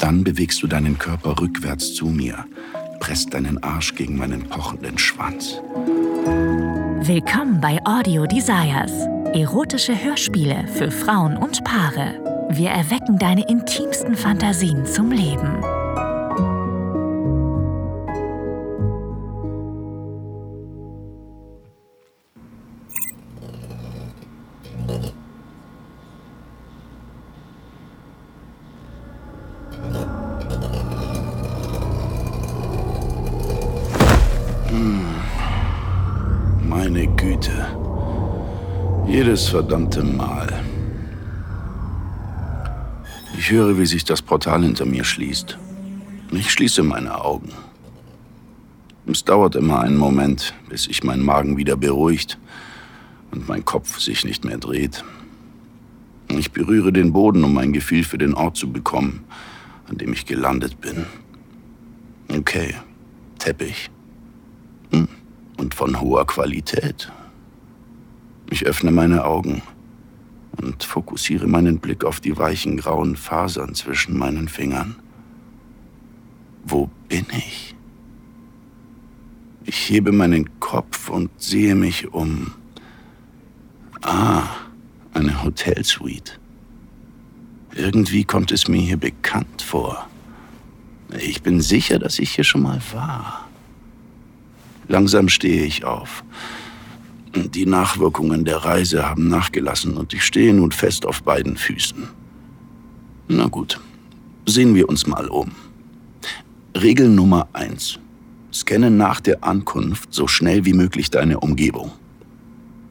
Dann bewegst du deinen Körper rückwärts zu mir, presst deinen Arsch gegen meinen pochenden Schwanz. Willkommen bei Audio Desires. Erotische Hörspiele für Frauen und Paare. Wir erwecken deine intimsten Fantasien zum Leben. Jedes verdammte Mal. Ich höre, wie sich das Portal hinter mir schließt. Ich schließe meine Augen. Es dauert immer einen Moment, bis sich mein Magen wieder beruhigt und mein Kopf sich nicht mehr dreht. Ich berühre den Boden, um ein Gefühl für den Ort zu bekommen, an dem ich gelandet bin. Okay, Teppich. Hm. Und von hoher Qualität. Ich öffne meine Augen und fokussiere meinen Blick auf die weichen grauen Fasern zwischen meinen Fingern. Wo bin ich? Ich hebe meinen Kopf und sehe mich um. Ah, eine Hotelsuite. Irgendwie kommt es mir hier bekannt vor. Ich bin sicher, dass ich hier schon mal war. Langsam stehe ich auf. Die Nachwirkungen der Reise haben nachgelassen und ich stehe nun fest auf beiden Füßen. Na gut, sehen wir uns mal um. Regel Nummer eins: Scanne nach der Ankunft so schnell wie möglich deine Umgebung.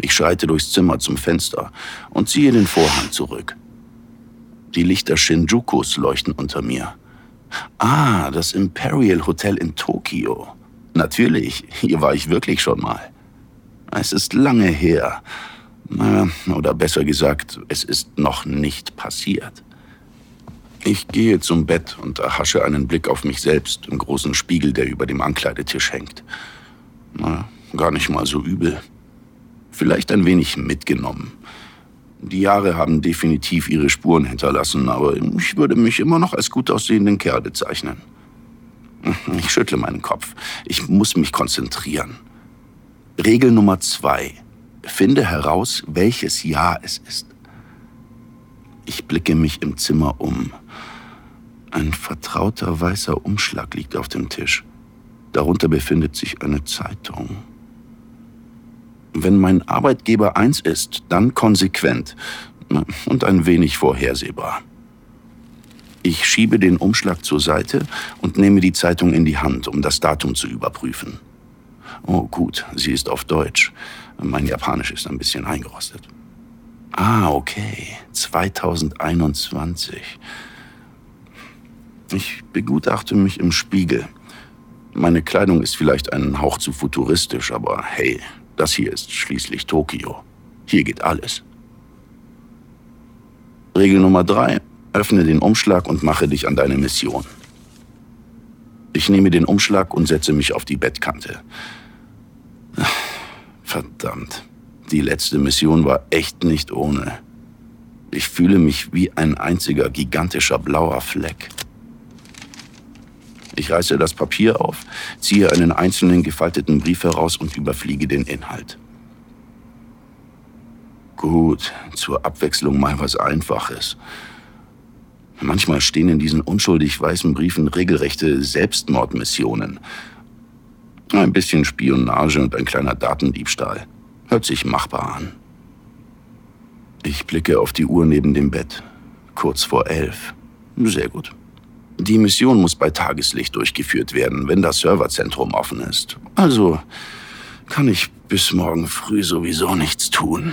Ich schreite durchs Zimmer zum Fenster und ziehe den Vorhang zurück. Die Lichter Shinjukus leuchten unter mir. Ah, das Imperial Hotel in Tokio. Natürlich, hier war ich wirklich schon mal. Es ist lange her. Oder besser gesagt, es ist noch nicht passiert. Ich gehe zum Bett und erhasche einen Blick auf mich selbst im großen Spiegel, der über dem Ankleidetisch hängt. Na, gar nicht mal so übel. Vielleicht ein wenig mitgenommen. Die Jahre haben definitiv ihre Spuren hinterlassen, aber ich würde mich immer noch als gut aussehenden Kerl bezeichnen. Ich schüttle meinen Kopf. Ich muss mich konzentrieren. Regel Nummer zwei. Finde heraus, welches Jahr es ist. Ich blicke mich im Zimmer um. Ein vertrauter weißer Umschlag liegt auf dem Tisch. Darunter befindet sich eine Zeitung. Wenn mein Arbeitgeber eins ist, dann konsequent und ein wenig vorhersehbar. Ich schiebe den Umschlag zur Seite und nehme die Zeitung in die Hand, um das Datum zu überprüfen. Oh gut, sie ist auf Deutsch. Mein Japanisch ist ein bisschen eingerostet. Ah, okay. 2021. Ich begutachte mich im Spiegel. Meine Kleidung ist vielleicht einen Hauch zu futuristisch, aber hey, das hier ist schließlich Tokio. Hier geht alles. Regel Nummer drei. Öffne den Umschlag und mache dich an deine Mission. Ich nehme den Umschlag und setze mich auf die Bettkante. Verdammt. Die letzte Mission war echt nicht ohne. Ich fühle mich wie ein einziger gigantischer blauer Fleck. Ich reiße das Papier auf, ziehe einen einzelnen gefalteten Brief heraus und überfliege den Inhalt. Gut, zur Abwechslung mal was Einfaches. Manchmal stehen in diesen unschuldig weißen Briefen regelrechte Selbstmordmissionen. Ein bisschen Spionage und ein kleiner Datendiebstahl. Hört sich machbar an. Ich blicke auf die Uhr neben dem Bett. Kurz vor elf. Sehr gut. Die Mission muss bei Tageslicht durchgeführt werden, wenn das Serverzentrum offen ist. Also kann ich bis morgen früh sowieso nichts tun.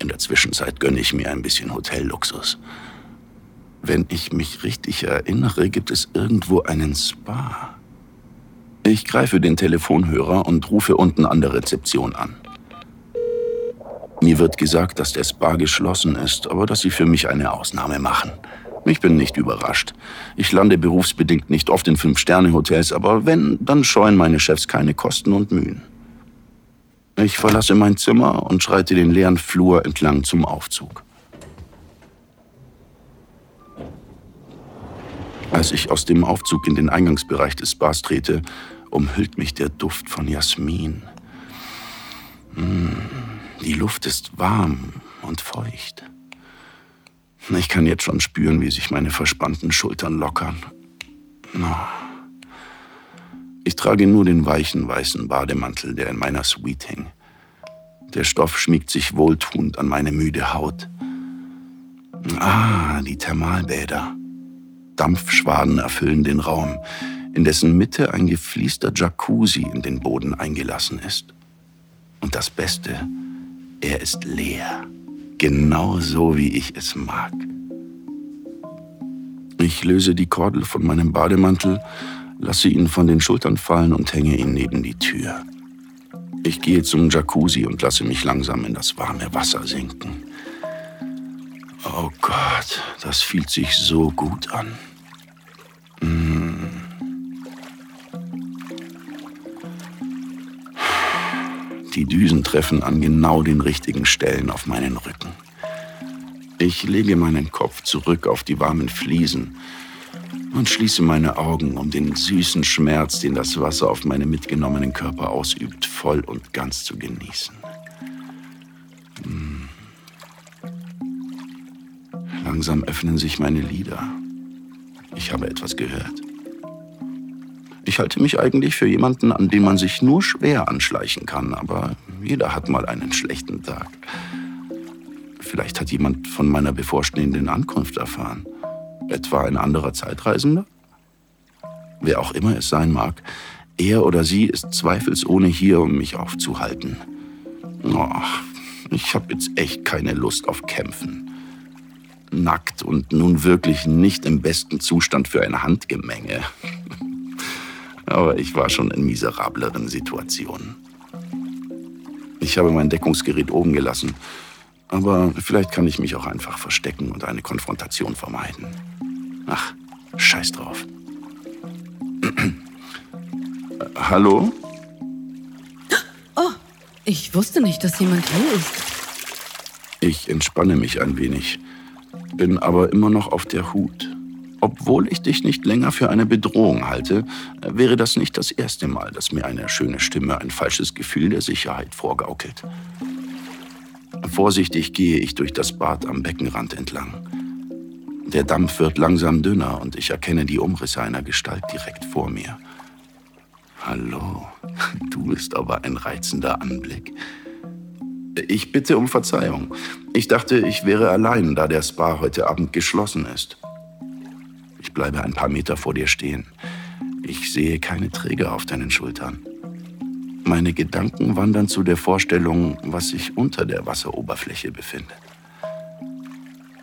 In der Zwischenzeit gönne ich mir ein bisschen Hotelluxus. Wenn ich mich richtig erinnere, gibt es irgendwo einen Spa. Ich greife den Telefonhörer und rufe unten an der Rezeption an. Mir wird gesagt, dass der Spa geschlossen ist, aber dass sie für mich eine Ausnahme machen. Ich bin nicht überrascht. Ich lande berufsbedingt nicht oft in Fünf-Sterne-Hotels, aber wenn, dann scheuen meine Chefs keine Kosten und Mühen. Ich verlasse mein Zimmer und schreite den leeren Flur entlang zum Aufzug. Als ich aus dem Aufzug in den Eingangsbereich des Bars trete, umhüllt mich der Duft von Jasmin. Mm, die Luft ist warm und feucht. Ich kann jetzt schon spüren, wie sich meine verspannten Schultern lockern. Ich trage nur den weichen weißen Bademantel, der in meiner Suite hing. Der Stoff schmiegt sich wohltuend an meine müde Haut. Ah, die Thermalbäder. Dampfschwaden erfüllen den Raum, in dessen Mitte ein gefliester Jacuzzi in den Boden eingelassen ist. Und das Beste, er ist leer. Genau so, wie ich es mag. Ich löse die Kordel von meinem Bademantel, lasse ihn von den Schultern fallen und hänge ihn neben die Tür. Ich gehe zum Jacuzzi und lasse mich langsam in das warme Wasser sinken. Oh Gott, das fühlt sich so gut an. Mm. Die Düsen treffen an genau den richtigen Stellen auf meinen Rücken. Ich lege meinen Kopf zurück auf die warmen Fliesen und schließe meine Augen, um den süßen Schmerz, den das Wasser auf meinem mitgenommenen Körper ausübt, voll und ganz zu genießen. Langsam öffnen sich meine Lider. Ich habe etwas gehört. Ich halte mich eigentlich für jemanden, an dem man sich nur schwer anschleichen kann, aber jeder hat mal einen schlechten Tag. Vielleicht hat jemand von meiner bevorstehenden Ankunft erfahren. Etwa ein anderer Zeitreisender? Wer auch immer es sein mag, er oder sie ist zweifelsohne hier, um mich aufzuhalten. Oh, ich habe jetzt echt keine Lust auf Kämpfen. Nackt und nun wirklich nicht im besten Zustand für ein Handgemenge. Aber ich war schon in miserableren Situationen. Ich habe mein Deckungsgerät oben gelassen. Aber vielleicht kann ich mich auch einfach verstecken und eine Konfrontation vermeiden. Ach, scheiß drauf. Hallo? Oh, ich wusste nicht, dass jemand hier ist. Ich entspanne mich ein wenig, bin aber immer noch auf der Hut. Obwohl ich dich nicht länger für eine Bedrohung halte, wäre das nicht das erste Mal, dass mir eine schöne Stimme ein falsches Gefühl der Sicherheit vorgaukelt. Vorsichtig gehe ich durch das Bad am Beckenrand entlang. Der Dampf wird langsam dünner und ich erkenne die Umrisse einer Gestalt direkt vor mir. Hallo, du bist aber ein reizender Anblick. Ich bitte um Verzeihung. Ich dachte, ich wäre allein, da der Spa heute Abend geschlossen ist. Ich bleibe ein paar Meter vor dir stehen. Ich sehe keine Träger auf deinen Schultern. Meine Gedanken wandern zu der Vorstellung, was sich unter der Wasseroberfläche befindet.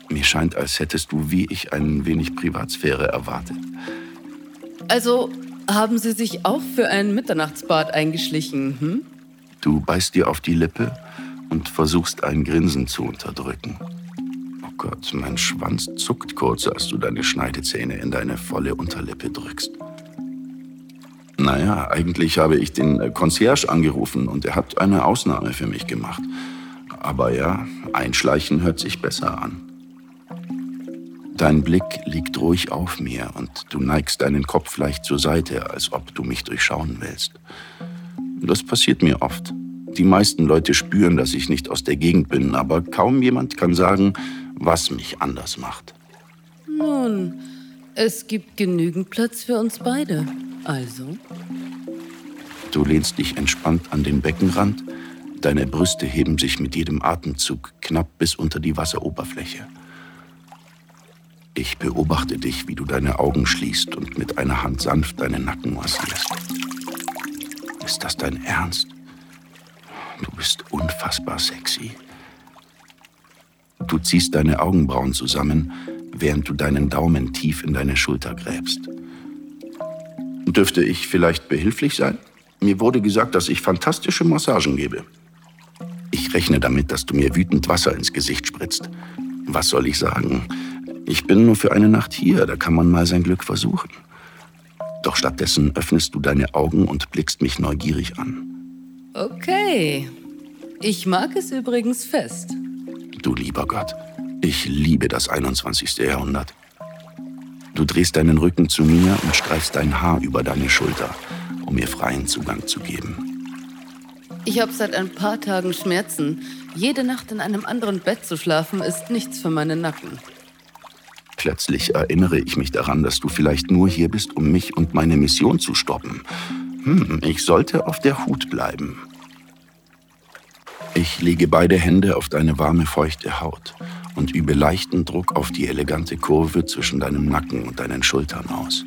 Mir scheint, als hättest du wie ich ein wenig Privatsphäre erwartet. Also haben Sie sich auch für ein Mitternachtsbad eingeschlichen, hm? Du beißt dir auf die Lippe und versuchst ein Grinsen zu unterdrücken. Oh Gott, mein Schwanz zuckt kurz, als du deine Schneidezähne in deine volle Unterlippe drückst. Naja, eigentlich habe ich den Concierge angerufen und er hat eine Ausnahme für mich gemacht. Aber ja, einschleichen hört sich besser an. Dein Blick liegt ruhig auf mir und du neigst deinen Kopf leicht zur Seite, als ob du mich durchschauen willst. Das passiert mir oft. Die meisten Leute spüren, dass ich nicht aus der Gegend bin, aber kaum jemand kann sagen, was mich anders macht. Nun, es gibt genügend Platz für uns beide. Also? Du lehnst dich entspannt an den Beckenrand. Deine Brüste heben sich mit jedem Atemzug knapp bis unter die Wasseroberfläche. Ich beobachte dich, wie du deine Augen schließt und mit einer Hand sanft deinen Nacken massierst. Ist das dein Ernst? Du bist unfassbar sexy. Du ziehst deine Augenbrauen zusammen, während du deinen Daumen tief in deine Schulter gräbst. Dürfte ich vielleicht behilflich sein? Mir wurde gesagt, dass ich fantastische Massagen gebe. Ich rechne damit, dass du mir wütend Wasser ins Gesicht spritzt. Was soll ich sagen? Ich bin nur für eine Nacht hier, da kann man mal sein Glück versuchen. Doch stattdessen öffnest du deine Augen und blickst mich neugierig an. Okay. Ich mag es übrigens fest. Du lieber Gott, ich liebe das 21. Jahrhundert. Du drehst deinen Rücken zu mir und streifst dein Haar über deine Schulter, um mir freien Zugang zu geben. Ich habe seit ein paar Tagen Schmerzen. Jede Nacht in einem anderen Bett zu schlafen, ist nichts für meinen Nacken. Plötzlich erinnere ich mich daran, dass du vielleicht nur hier bist, um mich und meine Mission zu stoppen. Hm, ich sollte auf der Hut bleiben. Ich lege beide Hände auf deine warme, feuchte Haut und übe leichten Druck auf die elegante Kurve zwischen deinem Nacken und deinen Schultern aus.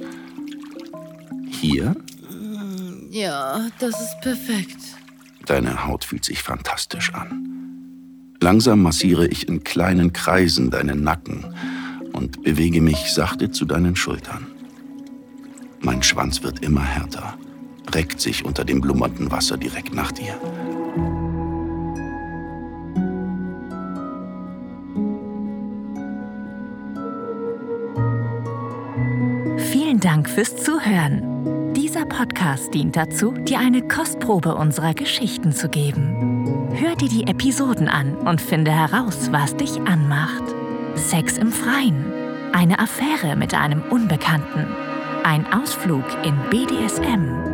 Hier? Ja, das ist perfekt. Deine Haut fühlt sich fantastisch an. Langsam massiere ich in kleinen Kreisen deinen Nacken und bewege mich sachte zu deinen Schultern. Mein Schwanz wird immer härter, reckt sich unter dem blummernden Wasser direkt nach dir. Vielen Dank fürs Zuhören. Dieser Podcast dient dazu, dir eine Kostprobe unserer Geschichten zu geben. Hör dir die Episoden an und finde heraus, was dich anmacht. Sex im Freien, eine Affäre mit einem Unbekannten, ein Ausflug in BDSM